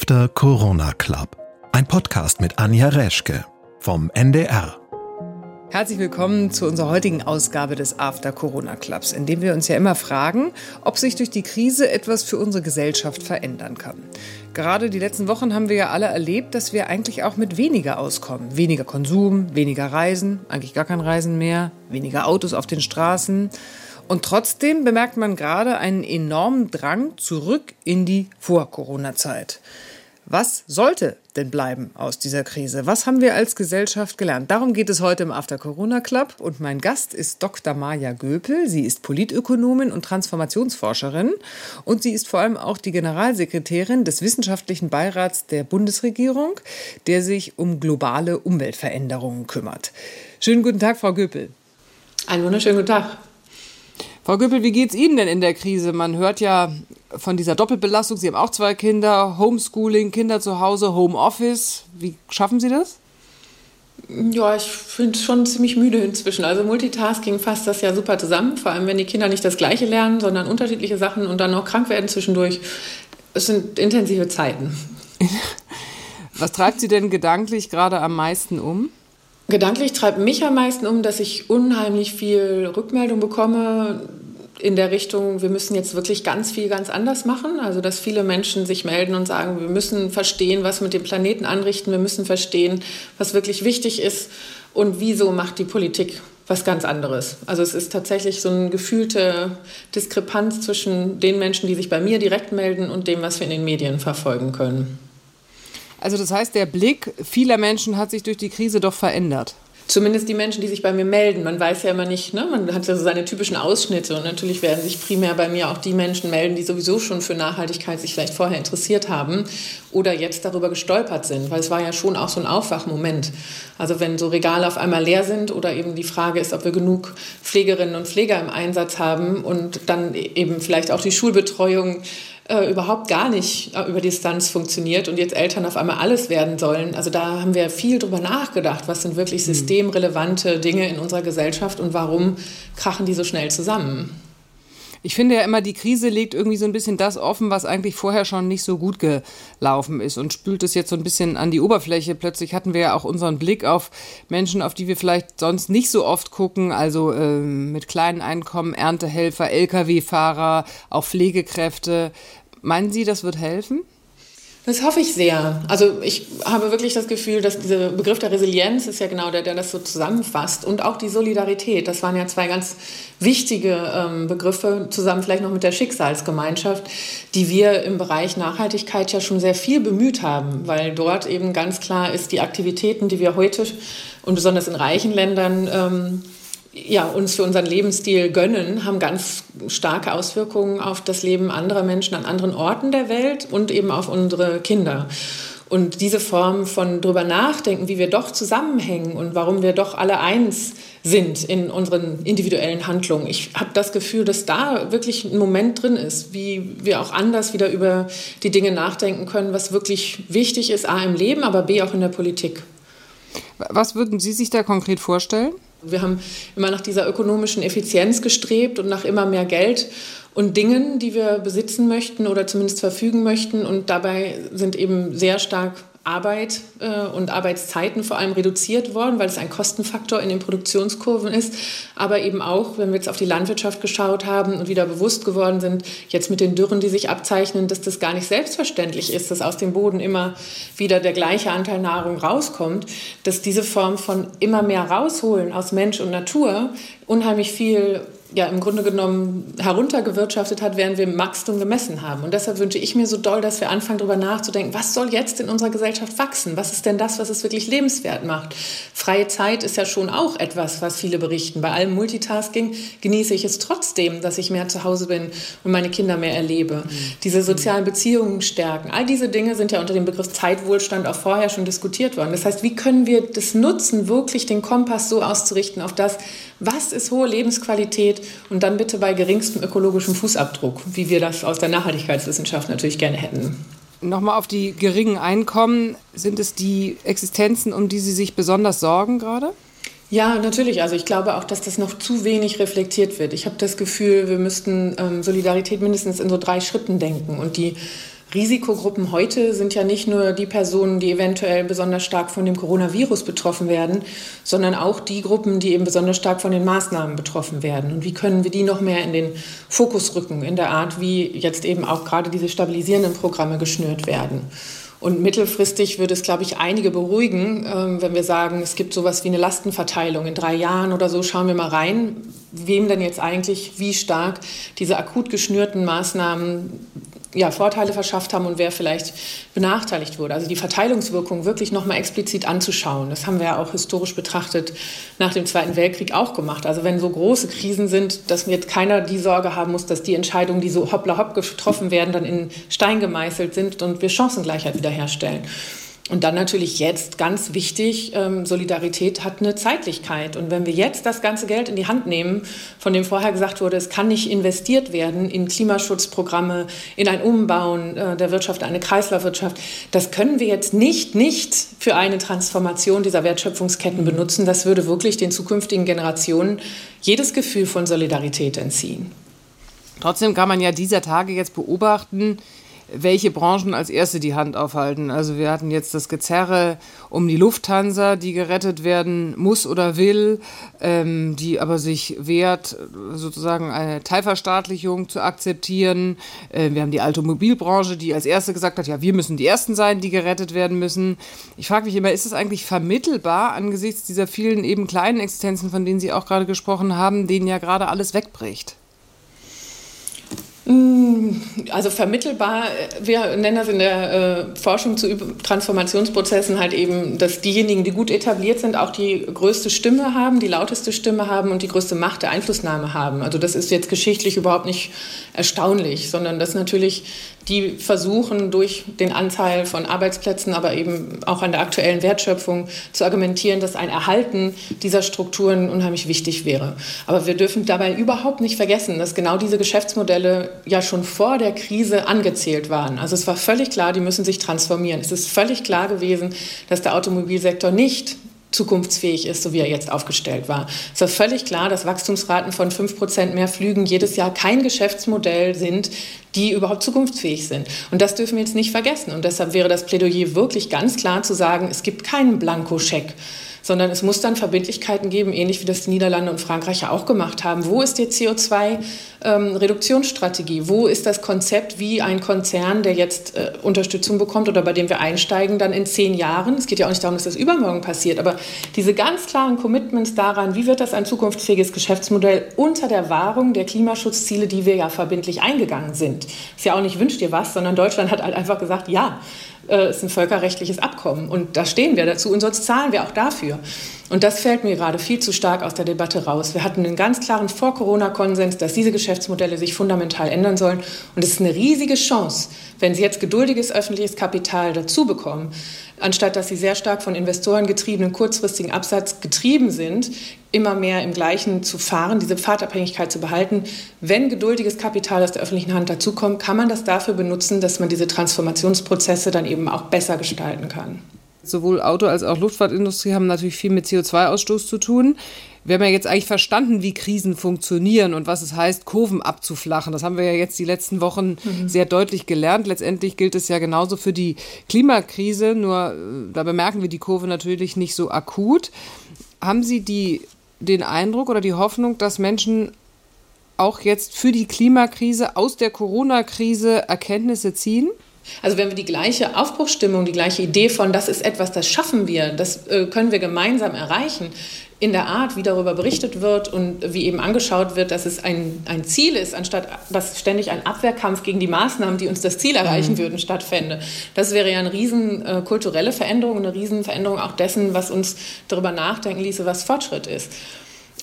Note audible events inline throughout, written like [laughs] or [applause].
After Corona Club. Ein Podcast mit Anja Reschke vom NDR. Herzlich willkommen zu unserer heutigen Ausgabe des After Corona Clubs, in dem wir uns ja immer fragen, ob sich durch die Krise etwas für unsere Gesellschaft verändern kann. Gerade die letzten Wochen haben wir ja alle erlebt, dass wir eigentlich auch mit weniger auskommen. Weniger Konsum, weniger Reisen, eigentlich gar kein Reisen mehr, weniger Autos auf den Straßen. Und trotzdem bemerkt man gerade einen enormen Drang zurück in die Vor-Corona-Zeit. Was sollte denn bleiben aus dieser Krise? Was haben wir als Gesellschaft gelernt? Darum geht es heute im After Corona Club und mein Gast ist Dr. Maja Göpel. Sie ist Politökonomin und Transformationsforscherin und sie ist vor allem auch die Generalsekretärin des Wissenschaftlichen Beirats der Bundesregierung, der sich um globale Umweltveränderungen kümmert. Schönen guten Tag, Frau Göpel. Einen wunderschönen guten Tag. Frau Göppel, wie geht es Ihnen denn in der Krise? Man hört ja von dieser Doppelbelastung. Sie haben auch zwei Kinder, Homeschooling, Kinder zu Hause, Homeoffice. Wie schaffen Sie das? Ja, ich finde es schon ziemlich müde inzwischen. Also Multitasking fasst das ja super zusammen, vor allem wenn die Kinder nicht das Gleiche lernen, sondern unterschiedliche Sachen und dann noch krank werden zwischendurch. Es sind intensive Zeiten. [laughs] Was treibt Sie denn gedanklich gerade am meisten um? Gedanklich treibt mich am meisten um, dass ich unheimlich viel Rückmeldung bekomme in der Richtung, wir müssen jetzt wirklich ganz viel ganz anders machen. Also dass viele Menschen sich melden und sagen, wir müssen verstehen, was mit dem Planeten anrichten, wir müssen verstehen, was wirklich wichtig ist und wieso macht die Politik was ganz anderes. Also es ist tatsächlich so eine gefühlte Diskrepanz zwischen den Menschen, die sich bei mir direkt melden und dem, was wir in den Medien verfolgen können. Also das heißt, der Blick vieler Menschen hat sich durch die Krise doch verändert. Zumindest die Menschen, die sich bei mir melden. Man weiß ja immer nicht, ne? man hat ja so seine typischen Ausschnitte und natürlich werden sich primär bei mir auch die Menschen melden, die sowieso schon für Nachhaltigkeit sich vielleicht vorher interessiert haben oder jetzt darüber gestolpert sind, weil es war ja schon auch so ein Aufwachmoment. Also wenn so Regale auf einmal leer sind oder eben die Frage ist, ob wir genug Pflegerinnen und Pfleger im Einsatz haben und dann eben vielleicht auch die Schulbetreuung äh, überhaupt gar nicht äh, über Distanz funktioniert und jetzt Eltern auf einmal alles werden sollen. Also da haben wir viel drüber nachgedacht, was sind wirklich mhm. systemrelevante Dinge in unserer Gesellschaft und warum krachen die so schnell zusammen. Ich finde ja immer, die Krise legt irgendwie so ein bisschen das offen, was eigentlich vorher schon nicht so gut gelaufen ist und spült es jetzt so ein bisschen an die Oberfläche. Plötzlich hatten wir ja auch unseren Blick auf Menschen, auf die wir vielleicht sonst nicht so oft gucken, also äh, mit kleinen Einkommen, Erntehelfer, Lkw-Fahrer, auch Pflegekräfte. Meinen Sie, das wird helfen? Das hoffe ich sehr. Also ich habe wirklich das Gefühl, dass dieser Begriff der Resilienz ist ja genau der, der das so zusammenfasst und auch die Solidarität. Das waren ja zwei ganz wichtige ähm, Begriffe, zusammen vielleicht noch mit der Schicksalsgemeinschaft, die wir im Bereich Nachhaltigkeit ja schon sehr viel bemüht haben, weil dort eben ganz klar ist, die Aktivitäten, die wir heute und besonders in reichen Ländern ähm, ja, uns für unseren Lebensstil gönnen, haben ganz starke Auswirkungen auf das Leben anderer Menschen an anderen Orten der Welt und eben auf unsere Kinder. Und diese Form von drüber nachdenken, wie wir doch zusammenhängen und warum wir doch alle eins sind in unseren individuellen Handlungen. Ich habe das Gefühl, dass da wirklich ein Moment drin ist, wie wir auch anders wieder über die Dinge nachdenken können, was wirklich wichtig ist, a im Leben, aber b auch in der Politik. Was würden Sie sich da konkret vorstellen? Wir haben immer nach dieser ökonomischen Effizienz gestrebt und nach immer mehr Geld und Dingen, die wir besitzen möchten oder zumindest verfügen möchten. Und dabei sind eben sehr stark Arbeit äh, und Arbeitszeiten vor allem reduziert worden, weil es ein Kostenfaktor in den Produktionskurven ist. Aber eben auch, wenn wir jetzt auf die Landwirtschaft geschaut haben und wieder bewusst geworden sind, jetzt mit den Dürren, die sich abzeichnen, dass das gar nicht selbstverständlich ist, dass aus dem Boden immer wieder der gleiche Anteil Nahrung rauskommt, dass diese Form von immer mehr rausholen aus Mensch und Natur unheimlich viel ja im Grunde genommen heruntergewirtschaftet hat, während wir Wachstum gemessen haben. Und deshalb wünsche ich mir so doll, dass wir anfangen, darüber nachzudenken, was soll jetzt in unserer Gesellschaft wachsen? Was ist denn das, was es wirklich lebenswert macht? Freie Zeit ist ja schon auch etwas, was viele berichten. Bei allem Multitasking genieße ich es trotzdem, dass ich mehr zu Hause bin und meine Kinder mehr erlebe. Mhm. Diese sozialen Beziehungen stärken. All diese Dinge sind ja unter dem Begriff Zeitwohlstand auch vorher schon diskutiert worden. Das heißt, wie können wir das nutzen, wirklich den Kompass so auszurichten auf das, was ist hohe Lebensqualität und dann bitte bei geringstem ökologischem Fußabdruck, wie wir das aus der Nachhaltigkeitswissenschaft natürlich gerne hätten. Nochmal auf die geringen Einkommen. Sind es die Existenzen, um die Sie sich besonders sorgen gerade? Ja, natürlich. Also ich glaube auch, dass das noch zu wenig reflektiert wird. Ich habe das Gefühl, wir müssten ähm, Solidarität mindestens in so drei Schritten denken. Und die Risikogruppen heute sind ja nicht nur die Personen, die eventuell besonders stark von dem Coronavirus betroffen werden, sondern auch die Gruppen, die eben besonders stark von den Maßnahmen betroffen werden. Und wie können wir die noch mehr in den Fokus rücken, in der Art, wie jetzt eben auch gerade diese stabilisierenden Programme geschnürt werden? Und mittelfristig würde es, glaube ich, einige beruhigen, ähm, wenn wir sagen, es gibt sowas wie eine Lastenverteilung. In drei Jahren oder so schauen wir mal rein, wem denn jetzt eigentlich wie stark diese akut geschnürten Maßnahmen ja, Vorteile verschafft haben und wer vielleicht benachteiligt wurde. Also die Verteilungswirkung wirklich nochmal explizit anzuschauen. Das haben wir ja auch historisch betrachtet nach dem Zweiten Weltkrieg auch gemacht. Also wenn so große Krisen sind, dass jetzt keiner die Sorge haben muss, dass die Entscheidungen, die so hoppla hopp getroffen werden, dann in Stein gemeißelt sind und wir Chancengleichheit wiederherstellen. Und dann natürlich jetzt ganz wichtig, ähm, Solidarität hat eine Zeitlichkeit. Und wenn wir jetzt das ganze Geld in die Hand nehmen, von dem vorher gesagt wurde, es kann nicht investiert werden in Klimaschutzprogramme, in ein Umbauen äh, der Wirtschaft, eine Kreislaufwirtschaft, das können wir jetzt nicht, nicht für eine Transformation dieser Wertschöpfungsketten benutzen. Das würde wirklich den zukünftigen Generationen jedes Gefühl von Solidarität entziehen. Trotzdem kann man ja dieser Tage jetzt beobachten, welche Branchen als erste die Hand aufhalten. Also wir hatten jetzt das Gezerre um die Lufthansa, die gerettet werden muss oder will, ähm, die aber sich wehrt, sozusagen eine Teilverstaatlichung zu akzeptieren. Äh, wir haben die Automobilbranche, die als erste gesagt hat, ja, wir müssen die Ersten sein, die gerettet werden müssen. Ich frage mich immer, ist es eigentlich vermittelbar angesichts dieser vielen eben kleinen Existenzen, von denen Sie auch gerade gesprochen haben, denen ja gerade alles wegbricht? Mm, also vermittelbar, wir nennen das in der äh, Forschung zu Transformationsprozessen halt eben, dass diejenigen, die gut etabliert sind, auch die größte Stimme haben, die lauteste Stimme haben und die größte Macht der Einflussnahme haben. Also das ist jetzt geschichtlich überhaupt nicht erstaunlich, sondern dass natürlich die versuchen durch den Anteil von Arbeitsplätzen, aber eben auch an der aktuellen Wertschöpfung zu argumentieren, dass ein Erhalten dieser Strukturen unheimlich wichtig wäre. Aber wir dürfen dabei überhaupt nicht vergessen, dass genau diese Geschäftsmodelle ja schon vor der Krise angezählt waren. Also es war völlig klar, die müssen sich transformieren. Es ist völlig klar gewesen, dass der Automobilsektor nicht zukunftsfähig ist, so wie er jetzt aufgestellt war. Es war völlig klar, dass Wachstumsraten von 5% mehr Flügen jedes Jahr kein Geschäftsmodell sind, die überhaupt zukunftsfähig sind. Und das dürfen wir jetzt nicht vergessen. Und deshalb wäre das Plädoyer wirklich ganz klar zu sagen, es gibt keinen Blankoscheck sondern es muss dann Verbindlichkeiten geben, ähnlich wie das die Niederlande und Frankreich ja auch gemacht haben. Wo ist die CO2-Reduktionsstrategie? Ähm, Wo ist das Konzept, wie ein Konzern, der jetzt äh, Unterstützung bekommt oder bei dem wir einsteigen, dann in zehn Jahren, es geht ja auch nicht darum, dass das übermorgen passiert, aber diese ganz klaren Commitments daran, wie wird das ein zukunftsfähiges Geschäftsmodell unter der Wahrung der Klimaschutzziele, die wir ja verbindlich eingegangen sind. Ist ja auch nicht wünscht dir was, sondern Deutschland hat halt einfach gesagt, ja, äh, ist ein völkerrechtliches Abkommen. Und da stehen wir dazu und sonst zahlen wir auch dafür. Und das fällt mir gerade viel zu stark aus der Debatte raus. Wir hatten einen ganz klaren Vor-Corona-Konsens, dass diese Geschäftsmodelle sich fundamental ändern sollen. Und es ist eine riesige Chance, wenn Sie jetzt geduldiges öffentliches Kapital dazu bekommen, anstatt dass Sie sehr stark von Investoren getriebenen kurzfristigen Absatz getrieben sind, immer mehr im Gleichen zu fahren, diese Pfadabhängigkeit zu behalten. Wenn geduldiges Kapital aus der öffentlichen Hand dazukommt, kann man das dafür benutzen, dass man diese Transformationsprozesse dann eben auch besser gestalten kann. Sowohl Auto- als auch Luftfahrtindustrie haben natürlich viel mit CO2-Ausstoß zu tun. Wir haben ja jetzt eigentlich verstanden, wie Krisen funktionieren und was es heißt, Kurven abzuflachen. Das haben wir ja jetzt die letzten Wochen mhm. sehr deutlich gelernt. Letztendlich gilt es ja genauso für die Klimakrise, nur äh, da bemerken wir die Kurve natürlich nicht so akut. Haben Sie die, den Eindruck oder die Hoffnung, dass Menschen auch jetzt für die Klimakrise aus der Corona-Krise Erkenntnisse ziehen? Also wenn wir die gleiche Aufbruchsstimmung, die gleiche Idee von, das ist etwas, das schaffen wir, das äh, können wir gemeinsam erreichen, in der Art, wie darüber berichtet wird und wie eben angeschaut wird, dass es ein, ein Ziel ist, anstatt dass ständig ein Abwehrkampf gegen die Maßnahmen, die uns das Ziel erreichen mhm. würden, stattfände. Das wäre ja eine riesen äh, kulturelle Veränderung, eine riesen Veränderung auch dessen, was uns darüber nachdenken ließe, was Fortschritt ist.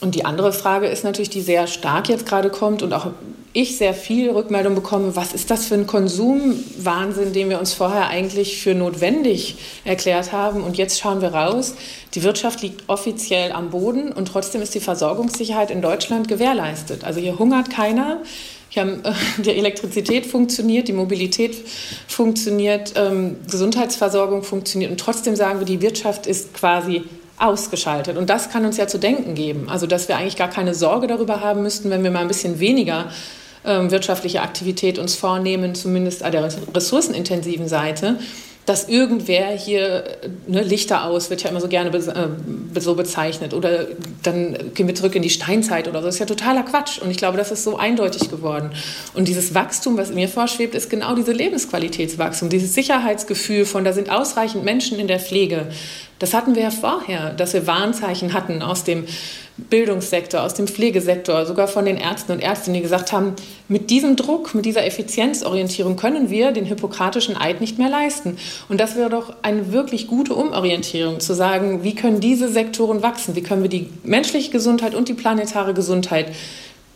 Und die andere Frage ist natürlich, die sehr stark jetzt gerade kommt und auch ich sehr viel Rückmeldung bekomme, was ist das für ein Konsumwahnsinn, den wir uns vorher eigentlich für notwendig erklärt haben. Und jetzt schauen wir raus, die Wirtschaft liegt offiziell am Boden und trotzdem ist die Versorgungssicherheit in Deutschland gewährleistet. Also hier hungert keiner. Hier äh, [laughs] die Elektrizität funktioniert, die Mobilität funktioniert, ähm, Gesundheitsversorgung funktioniert und trotzdem sagen wir, die Wirtschaft ist quasi ausgeschaltet. Und das kann uns ja zu denken geben. Also, dass wir eigentlich gar keine Sorge darüber haben müssten, wenn wir mal ein bisschen weniger äh, wirtschaftliche Aktivität uns vornehmen, zumindest an der ressourcenintensiven Seite, dass irgendwer hier, ne, Lichter aus, wird ja immer so gerne be äh, so bezeichnet, oder dann gehen wir zurück in die Steinzeit oder so. Das ist ja totaler Quatsch. Und ich glaube, das ist so eindeutig geworden. Und dieses Wachstum, was mir vorschwebt, ist genau diese Lebensqualitätswachstum, dieses Sicherheitsgefühl von, da sind ausreichend Menschen in der Pflege. Das hatten wir ja vorher, dass wir Warnzeichen hatten aus dem Bildungssektor, aus dem Pflegesektor, sogar von den Ärzten und Ärztinnen, die gesagt haben, mit diesem Druck, mit dieser Effizienzorientierung können wir den hippokratischen Eid nicht mehr leisten. Und das wäre doch eine wirklich gute Umorientierung, zu sagen, wie können diese Sektoren wachsen, wie können wir die menschliche Gesundheit und die planetare Gesundheit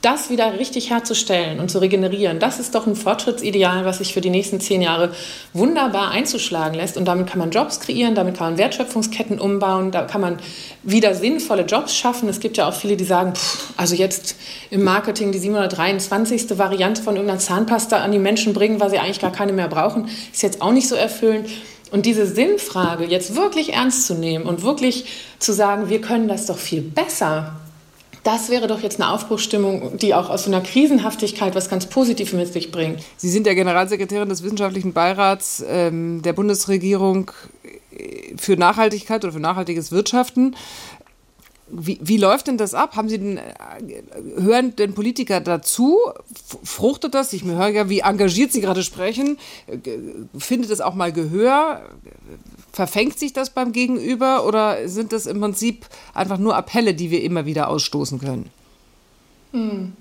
das wieder richtig herzustellen und zu regenerieren, das ist doch ein Fortschrittsideal, was sich für die nächsten zehn Jahre wunderbar einzuschlagen lässt. Und damit kann man Jobs kreieren, damit kann man Wertschöpfungsketten umbauen, da kann man wieder sinnvolle Jobs schaffen. Es gibt ja auch viele, die sagen, pff, also jetzt im Marketing die 723. Variante von irgendeiner Zahnpasta an die Menschen bringen, weil sie eigentlich gar keine mehr brauchen, ist jetzt auch nicht so erfüllend. Und diese Sinnfrage jetzt wirklich ernst zu nehmen und wirklich zu sagen, wir können das doch viel besser, das wäre doch jetzt eine Aufbruchsstimmung, die auch aus so einer Krisenhaftigkeit was ganz Positives mit sich bringt. Sie sind ja Generalsekretärin des Wissenschaftlichen Beirats ähm, der Bundesregierung für Nachhaltigkeit oder für nachhaltiges Wirtschaften. Wie, wie, läuft denn das ab? Haben Sie denn, äh, hören denn Politiker dazu? Fruchtet das? Ich höre ja, wie engagiert Sie gerade sprechen. Äh, findet es auch mal Gehör? Verfängt sich das beim Gegenüber oder sind das im Prinzip einfach nur Appelle, die wir immer wieder ausstoßen können? Hm.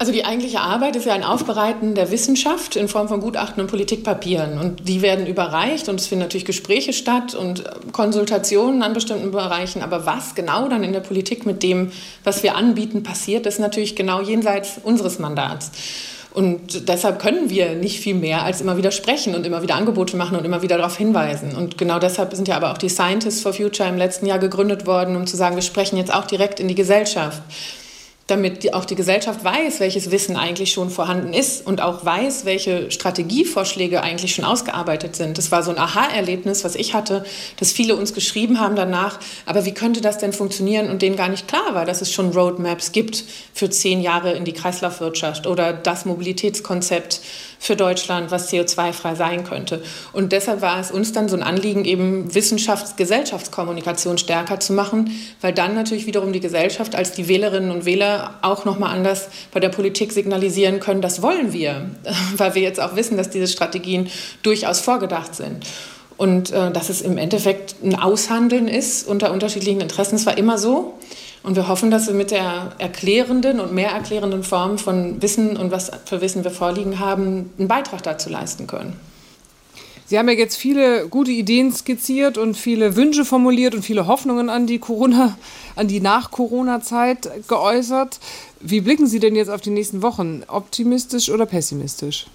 Also die eigentliche Arbeit ist ja ein Aufbereiten der Wissenschaft in Form von Gutachten und Politikpapieren. Und die werden überreicht und es finden natürlich Gespräche statt und Konsultationen an bestimmten Bereichen. Aber was genau dann in der Politik mit dem, was wir anbieten, passiert, ist natürlich genau jenseits unseres Mandats. Und deshalb können wir nicht viel mehr als immer wieder sprechen und immer wieder Angebote machen und immer wieder darauf hinweisen. Und genau deshalb sind ja aber auch die Scientists for Future im letzten Jahr gegründet worden, um zu sagen, wir sprechen jetzt auch direkt in die Gesellschaft damit die, auch die Gesellschaft weiß, welches Wissen eigentlich schon vorhanden ist und auch weiß, welche Strategievorschläge eigentlich schon ausgearbeitet sind. Das war so ein Aha-Erlebnis, was ich hatte, dass viele uns geschrieben haben danach, aber wie könnte das denn funktionieren und denen gar nicht klar war, dass es schon Roadmaps gibt für zehn Jahre in die Kreislaufwirtschaft oder das Mobilitätskonzept für Deutschland, was CO2-frei sein könnte. Und deshalb war es uns dann so ein Anliegen, eben Wissenschafts-Gesellschaftskommunikation stärker zu machen, weil dann natürlich wiederum die Gesellschaft als die Wählerinnen und Wähler auch nochmal anders bei der Politik signalisieren können, das wollen wir, [laughs] weil wir jetzt auch wissen, dass diese Strategien durchaus vorgedacht sind. Und äh, dass es im Endeffekt ein Aushandeln ist unter unterschiedlichen Interessen. Es war immer so. Und wir hoffen, dass wir mit der erklärenden und mehr erklärenden Form von Wissen und was für Wissen wir vorliegen haben, einen Beitrag dazu leisten können. Sie haben ja jetzt viele gute Ideen skizziert und viele Wünsche formuliert und viele Hoffnungen an die Corona, an die Nach-Corona-Zeit geäußert. Wie blicken Sie denn jetzt auf die nächsten Wochen? Optimistisch oder pessimistisch?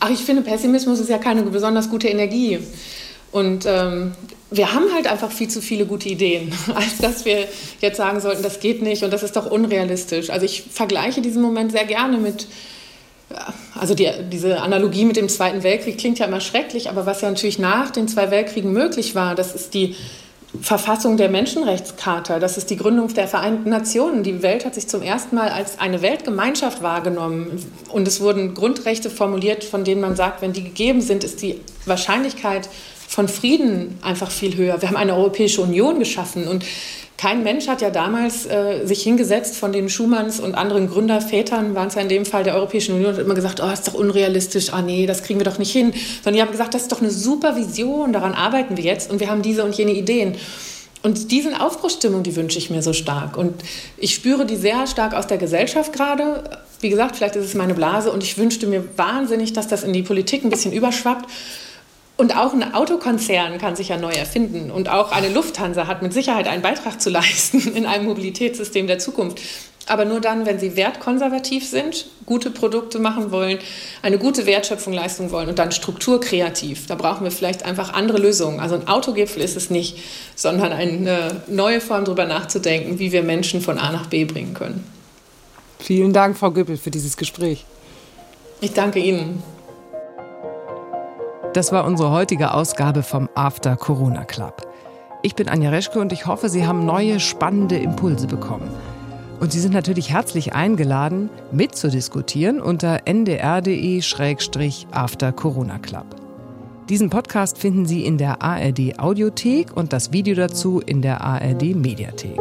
Ach, ich finde, Pessimismus ist ja keine besonders gute Energie. Und ähm, wir haben halt einfach viel zu viele gute Ideen, [laughs] als dass wir jetzt sagen sollten, das geht nicht und das ist doch unrealistisch. Also ich vergleiche diesen Moment sehr gerne mit, also die, diese Analogie mit dem Zweiten Weltkrieg klingt ja immer schrecklich, aber was ja natürlich nach den zwei Weltkriegen möglich war, das ist die Verfassung der Menschenrechtscharta, das ist die Gründung der Vereinten Nationen. Die Welt hat sich zum ersten Mal als eine Weltgemeinschaft wahrgenommen und es wurden Grundrechte formuliert, von denen man sagt, wenn die gegeben sind, ist die Wahrscheinlichkeit von Frieden einfach viel höher. Wir haben eine Europäische Union geschaffen und kein Mensch hat ja damals äh, sich hingesetzt von den Schumanns und anderen Gründervätern, waren es ja in dem Fall der Europäischen Union, und immer gesagt, oh, ist doch unrealistisch, ah nee, das kriegen wir doch nicht hin. Sondern die haben gesagt, das ist doch eine super Vision, daran arbeiten wir jetzt und wir haben diese und jene Ideen. Und diesen Aufbruchsstimmung, die wünsche ich mir so stark. Und ich spüre die sehr stark aus der Gesellschaft gerade. Wie gesagt, vielleicht ist es meine Blase und ich wünschte mir wahnsinnig, dass das in die Politik ein bisschen überschwappt. Und auch ein Autokonzern kann sich ja neu erfinden. Und auch eine Lufthansa hat mit Sicherheit einen Beitrag zu [laughs] leisten in einem Mobilitätssystem der Zukunft. Aber nur dann, wenn sie wertkonservativ sind, gute Produkte machen wollen, eine gute Wertschöpfung leisten wollen und dann strukturkreativ. Da brauchen wir vielleicht einfach andere Lösungen. Also ein Autogipfel ist es nicht, sondern eine neue Form darüber nachzudenken, wie wir Menschen von A nach B bringen können. Vielen Dank, Frau Güppel, für dieses Gespräch. Ich danke Ihnen. Das war unsere heutige Ausgabe vom After Corona Club. Ich bin Anja Reschke und ich hoffe, Sie haben neue spannende Impulse bekommen. Und Sie sind natürlich herzlich eingeladen, mitzudiskutieren unter ndr.de-after Corona Club. Diesen Podcast finden Sie in der ARD Audiothek und das Video dazu in der ARD Mediathek.